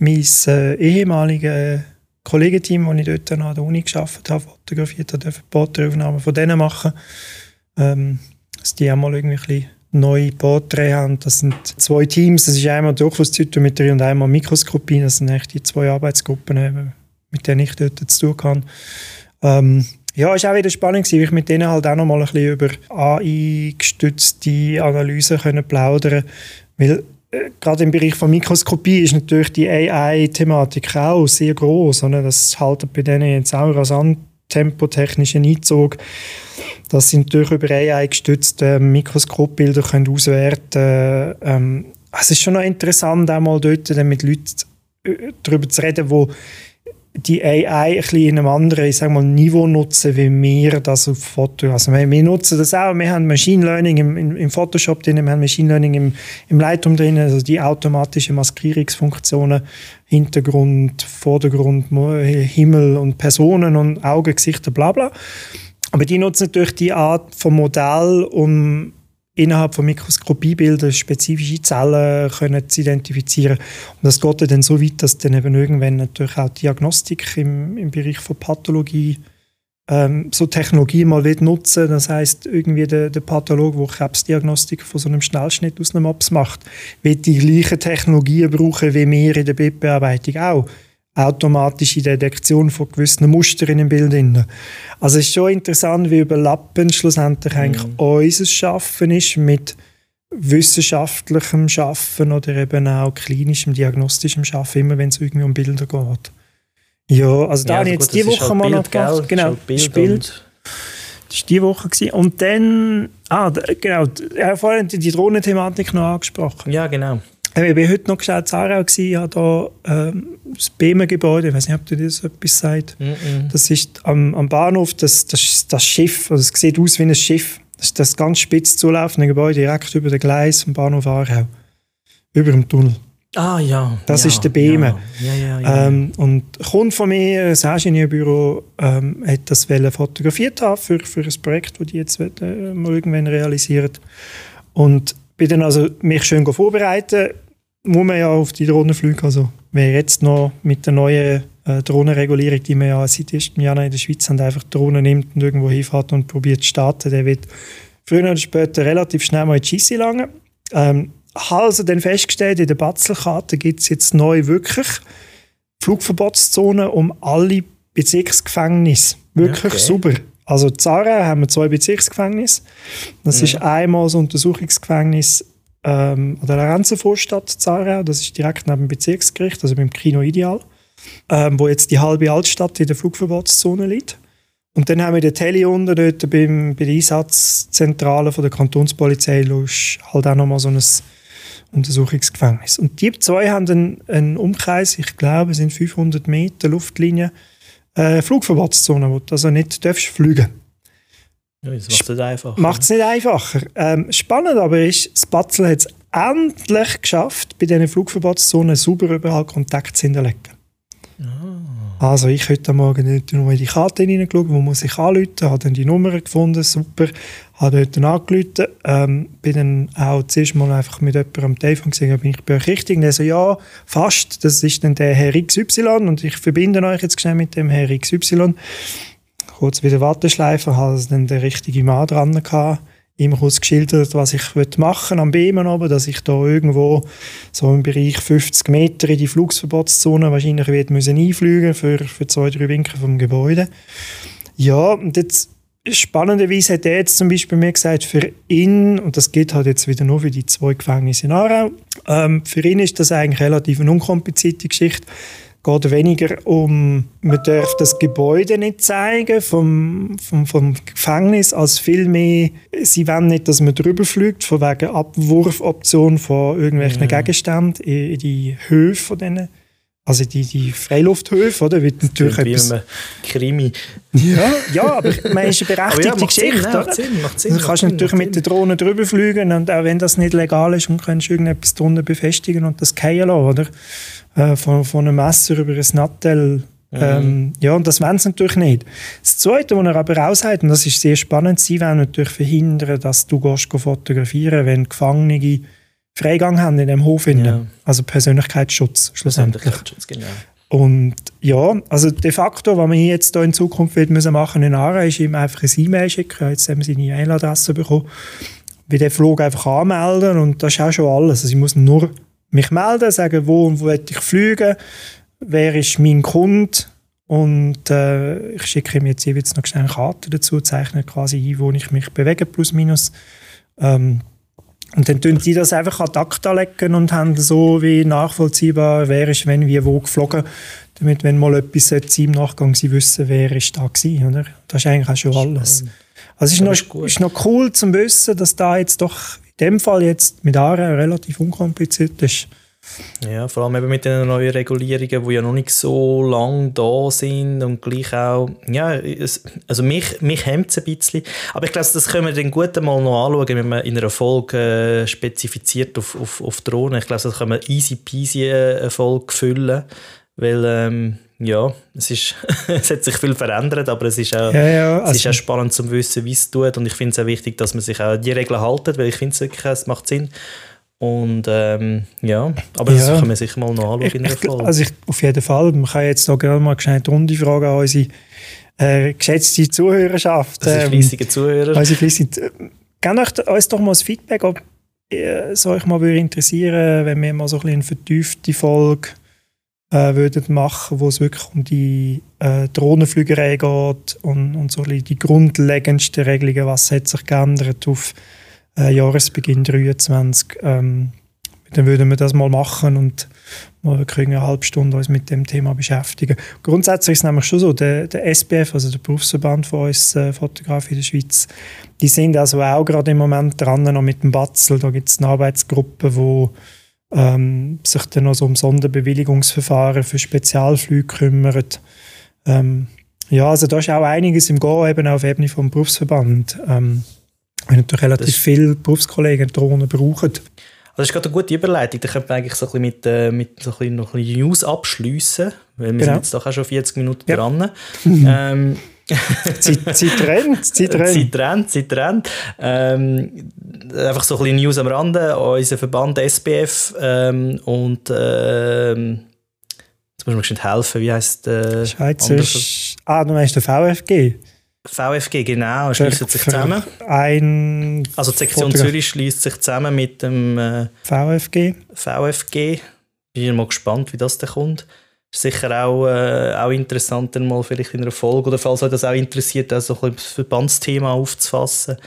A: mein äh, ehemaliges Kollegenteam, das ich dort an der Uni gearbeitet habe, fotografiert habe, Porträtaufnahmen von denen machen. Ähm, dass die auch mal irgendwie neue Porträts haben. Das sind zwei Teams. Das ist einmal Durchflusszytometrie und einmal Mikroskopie. Das sind eigentlich die zwei Arbeitsgruppen, mit denen ich dort zu tun habe. Ähm, ja, war auch wieder spannend, weil ich mit denen halt auch noch mal ein bisschen über AI-gestützte Analysen können plaudern Weil äh, gerade im Bereich von Mikroskopie ist natürlich die AI-Thematik auch sehr groß. Das haltet bei denen jetzt auch rasant tempotechnischen Einzug dass sie natürlich über AI gestützte Mikroskopbilder können auswerten. Ähm, es ist schon noch interessant, auch mal dort mit Leuten äh, darüber zu reden, wo die AI ein bisschen in einem anderen ich sag mal, Niveau nutzen, wie wir das auf Foto. Also wir, wir, nutzen das auch. Wir haben Machine Learning im, im, im Photoshop drin, wir haben Machine Learning im, im Lightroom drin, also die automatischen Maskierungsfunktionen, Hintergrund, Vordergrund, Himmel und Personen und Augen, Gesichter, bla bla. Aber die nutzen natürlich die Art von Modell, um innerhalb von Mikroskopiebildern spezifische Zellen können zu identifizieren. Und das geht dann so weit, dass dann eben irgendwann natürlich auch Diagnostik im, im Bereich von Pathologie ähm, so Technologie mal will nutzen Das heißt irgendwie der, der Pathologe, der Krebsdiagnostik von so einem Schnellschnitt aus einem Mops macht, wird die gleichen Technologien brauchen wie wir in der Bildbearbeitung auch automatische Detektion von gewissen Mustern im Bild. Also es ist schon interessant, wie überlappend schlussendlich eigentlich mhm. unser Schaffen ist mit wissenschaftlichem Schaffen oder eben auch klinischem, diagnostischem Schaffen, immer wenn es irgendwie um Bilder geht. Ja, also da ja, habe ich jetzt die Woche halt mal noch gemacht. Genau, halt Bild. Bild. Das war die Woche. Gewesen. Und dann, ah, genau, vorhin die Drohnenthematik noch angesprochen.
B: Ja, genau.
A: Ich war heute noch geschaut, Zarau, ich habe hier ähm, das BEMA-Gebäude, ich weiß nicht, ob du das etwas sagt. Mm -mm. Das ist am, am Bahnhof das, das, das Schiff, also es sieht aus wie ein Schiff. Das ist das ganz spitz zulaufende Gebäude, direkt über den Gleis vom Bahnhof Aarau. Über dem Tunnel.
B: Ah ja.
A: Das
B: ja,
A: ist der BEMA.
B: Ja, ja, ja,
A: ähm, und ein Kunde von mir, ein Ingenieurbüro, ähm, hat das fotografiert haben für, für ein Projekt, das die jetzt äh, mal irgendwann realisieren. Und bin dann also mich schön vorbereiten, muss man ja auf die Drohnenflüge, also wer jetzt noch mit der neuen äh, Drohnenregulierung, die wir ja seit 1. Januar in der Schweiz haben, einfach Drohnen nimmt und irgendwo hinfährt und probiert zu starten, der wird früher oder später relativ schnell mal in die Scheisse langen. Ähm, also dann festgestellt, in der Batzelkarte gibt es jetzt neu wirklich Flugverbotszonen um alle Bezirksgefängnisse. Wirklich okay. super. Also Zara haben wir zwei Bezirksgefängnisse. Das mhm. ist einmal das Untersuchungsgefängnis ähm, an der Renzenvorstadt Zara. Das ist direkt neben dem Bezirksgericht, also beim Kino Ideal, ähm, wo jetzt die halbe Altstadt in der Flugverbotszone liegt. Und dann haben wir den Tele unten dort beim, bei der Einsatzzentrale von der Kantonspolizei halt auch nochmal so ein Untersuchungsgefängnis. Und die zwei haben einen, einen Umkreis, ich glaube, es sind 500 Meter Luftlinie, äh, Flugverbotszone, wo du also nicht darfst fliegen
B: ja, das macht es nicht einfacher.
A: Macht es nicht einfacher. Ähm, spannend aber ist, das Batzel hat es endlich geschafft, bei diesen Flugverbotszonen sauber überall Kontakt zu hinterlegen. Also ich heute Morgen nicht nur in die Karte hineingeschaut, wo muss ich anrufen, habe dann die Nummer gefunden, super, habe dort angerufen, ähm, bin dann auch zuerst mal einfach mit jemandem am Telefon gesehen, bin ich bei euch richtig? Und er so, ja, fast, das ist dann der Herr XY und ich verbinde euch jetzt schnell mit dem Herr XY. Kurz wieder Warteschleife, habe dann der richtige Mann dran gehabt ihm kurz geschildert, was ich machen am Beamen oben, dass ich da irgendwo so im Bereich 50 Meter in die Flugsverbotszone wahrscheinlich wird müssen einfliegen für, für zwei, drei Winkel vom Gebäude. Ja, und jetzt spannenderweise hat er jetzt zum Beispiel mir gesagt, für ihn, und das geht halt jetzt wieder nur für die zwei Gefängnisse in Aarau, ähm, für ihn ist das eigentlich relativ eine unkomplizierte Geschichte geht weniger um, man darf das Gebäude nicht zeigen vom, vom, vom Gefängnis, als vielmehr, sie wollen nicht, dass man drüber fliegt, von wegen Abwurfoption von irgendwelchen ja. Gegenständen in, in die Höhe von denen. Also die, die Freilufthöfe, oder? Wird natürlich
B: wie etwas... Krimi.
A: Ja, ja, aber man ist eine berechtigte ja, Geschichte. Sinn,
B: macht Sinn, macht Sinn,
A: du kannst Sinn, natürlich mit der Drohne drüber fliegen und auch wenn das nicht legal ist, und kannst du irgendetwas drunter befestigen und das fallen lassen, oder? Äh, von, von einem Messer über ein Nattel. Mhm. Ähm, ja, und das wollen sie natürlich nicht. Das Zweite, was er aber auch sagt, und das ist sehr spannend, sie wollen natürlich verhindern, dass du gehst fotografieren wenn Gefangene Freigang haben in dem Hof. Ja. Also Persönlichkeitsschutz schlussendlich. Persönlichkeitsschutz, genau. Und ja, also de facto, was man jetzt hier in Zukunft wird müssen machen in Aarau, ist ihm einfach ein E-Mail schicken. Jetzt haben wir seine E-Mail-Adresse bekommen. Wie den Flug einfach anmelden und das ist auch schon alles. Also ich muss nur mich melden, sagen, wo und wo ich fliegen, wer ist mein Kunde und äh, ich schicke ihm jetzt jeweils noch schnell eine Karte dazu, zeichne quasi ein, wo ich mich bewege, plus minus. Ähm, und dann tun die das einfach an Takt legen und haben so wie nachvollziehbar, wer ist wenn, wie, wo geflogen, damit, wenn mal etwas sein im Nachgang sie wissen, wer ist da gewesen, oder? Das ist eigentlich auch schon alles. Also es ist noch, ist noch cool zu wissen, dass da jetzt doch dem Fall jetzt mit ARA relativ unkompliziert ist.
B: Ja, vor allem eben mit den neuen Regulierungen, die ja noch nicht so lange da sind und gleich auch, ja, also mich, mich hemmt es ein bisschen. Aber ich glaube, das können wir dann gut mal noch anschauen, wenn man in einer Folge äh, spezifiziert auf, auf, auf Drohnen. Ich glaube, das können wir easy peasy äh, eine Folge füllen, weil ähm, ja, es, ist, es hat sich viel verändert, aber es ist auch, ja, ja, also es ist also auch spannend zu wissen, wie es tut. Und ich finde es auch wichtig, dass man sich auch die Regeln haltet, weil ich finde es wirklich, es macht Sinn. Und ähm, ja, aber das können wir sicher mal noch anschauen in der
A: Folge. Also ich, auf jeden Fall. Man kann jetzt da gerne mal eine Runde fragen an unsere äh, geschätzte Zuhörerschaft.
B: Das ähm, fleissige Zuhörer.
A: Also fleissige, Gebt uns doch mal das Feedback, ob äh, es euch mal würde interessieren, wenn wir mal so ein bisschen eine vertiefte Folge äh, würden machen, wo es wirklich um die äh, Drohnenflügerei geht und, und so die grundlegendsten Regelungen, was hat sich geändert auf äh, Jahresbeginn 23. Ähm, dann würden wir das mal machen und mal kriegen eine halbe Stunde uns mit dem Thema beschäftigen. Grundsätzlich ist es nämlich schon so, der, der SBF, also der Berufsverband von uns äh, Fotografen in der Schweiz, die sind also auch gerade im Moment dran, noch mit dem Batzel, da gibt es eine Arbeitsgruppe, wo ähm, sich dann noch so um Sonderbewilligungsverfahren für Spezialflüge kümmert. Ähm, ja, also da ist auch einiges im Go, eben auf Ebene vom Berufsverband. Ähm, wir natürlich relativ viele Berufskollegen Drohnen brauchen.
B: Also das ist gerade eine gute Überleitung. Da könnte man eigentlich so ein bisschen mit, äh, mit so ein bisschen noch ein bisschen News abschließen, weil wir genau. sind jetzt doch auch schon 40 Minuten ja. dran. ähm,
A: Zeit, Zeit rennt, Zeit rennt.
B: Zeit rennt, Zeit rennt. Ähm, einfach so ein bisschen News am Rande. Unser Verband SBF ähm, und ähm, jetzt muss man bestimmt helfen, wie heisst der?
A: Äh, Schweizer. Ah, du meinst der VFG?
B: VFG, genau, schließt sich zusammen.
A: Ein
B: also die Sektion Fotograf. Zürich schließt sich zusammen mit dem äh,
A: VFG.
B: VFG. Bin ich mal gespannt, wie das da kommt. Ist sicher auch, äh, auch interessant, dann mal vielleicht in einer Folge oder falls euch das auch interessiert, auch so ein bisschen das Verbandsthema aufzufassen.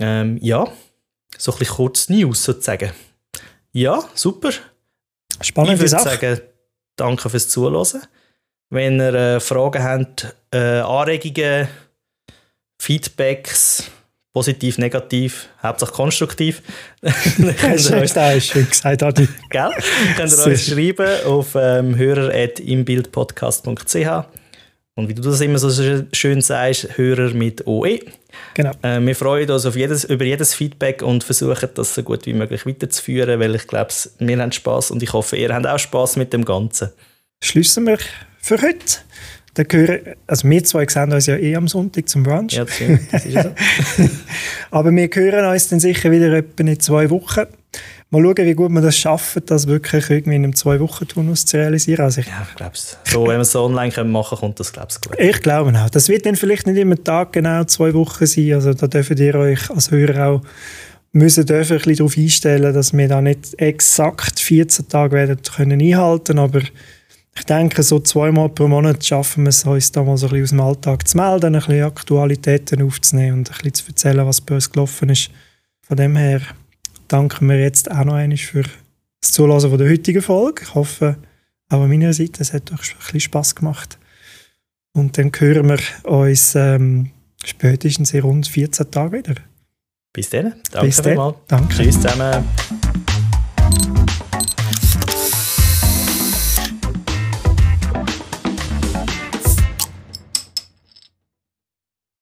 B: Ähm, ja, so ein bisschen kurz News sozusagen. Ja, super.
A: Spannende
B: ich würde
A: Sache.
B: sagen, danke fürs Zuhören. Wenn ihr äh, Fragen habt, äh, Anregungen, Feedbacks, positiv, negativ, hauptsächlich konstruktiv, dann könnt ihr
A: Schön gesagt, Adi.
B: gell? könnt ihr uns schreiben auf ähm, hörer.imbildpodcast.ch und wie du das immer so schön sagst, Hörer mit OE.
A: Genau.
B: Äh, wir freuen uns auf jedes, über jedes Feedback und versuchen das so gut wie möglich weiterzuführen, weil ich glaube, wir haben Spaß und ich hoffe, ihr habt auch Spaß mit dem Ganzen.
A: Schließen wir für heute. Dann gehören, also wir zwei sehen uns ja eh am Sonntag zum Brunch.
B: Ja, das ist so.
A: Aber wir hören uns dann sicher wieder etwa in zwei Wochen. Mal schauen, wie gut wir das schaffen, das wirklich irgendwie in einem Zwei-Wochen-Turnus zu realisieren. Also ich,
B: Ja, ich glaube es. So, wenn wir es so online können machen kommt das, glaube ich, gut.
A: ich glaube auch. Das wird dann vielleicht nicht immer Tag genau zwei Wochen sein. Also da dürft ihr euch als Hörer auch müssen dürfen ein bisschen darauf einstellen, dass wir da nicht exakt 14 Tage werden können einhalten aber ich denke, so zweimal pro Monat schaffen wir es, uns da mal so ein bisschen aus dem Alltag zu melden, ein bisschen Aktualitäten aufzunehmen und ein bisschen zu erzählen, was bei uns gelaufen ist. Von dem her danken wir jetzt auch noch einmal für das von der heutigen Folge. Ich hoffe, auch an meiner Seite, es hat euch ein bisschen Spass gemacht. Und dann hören wir uns ähm, spätestens in rund 14 Tagen wieder.
B: Bis dann. Danke
A: Bis dann. Danke.
B: Tschüss zusammen.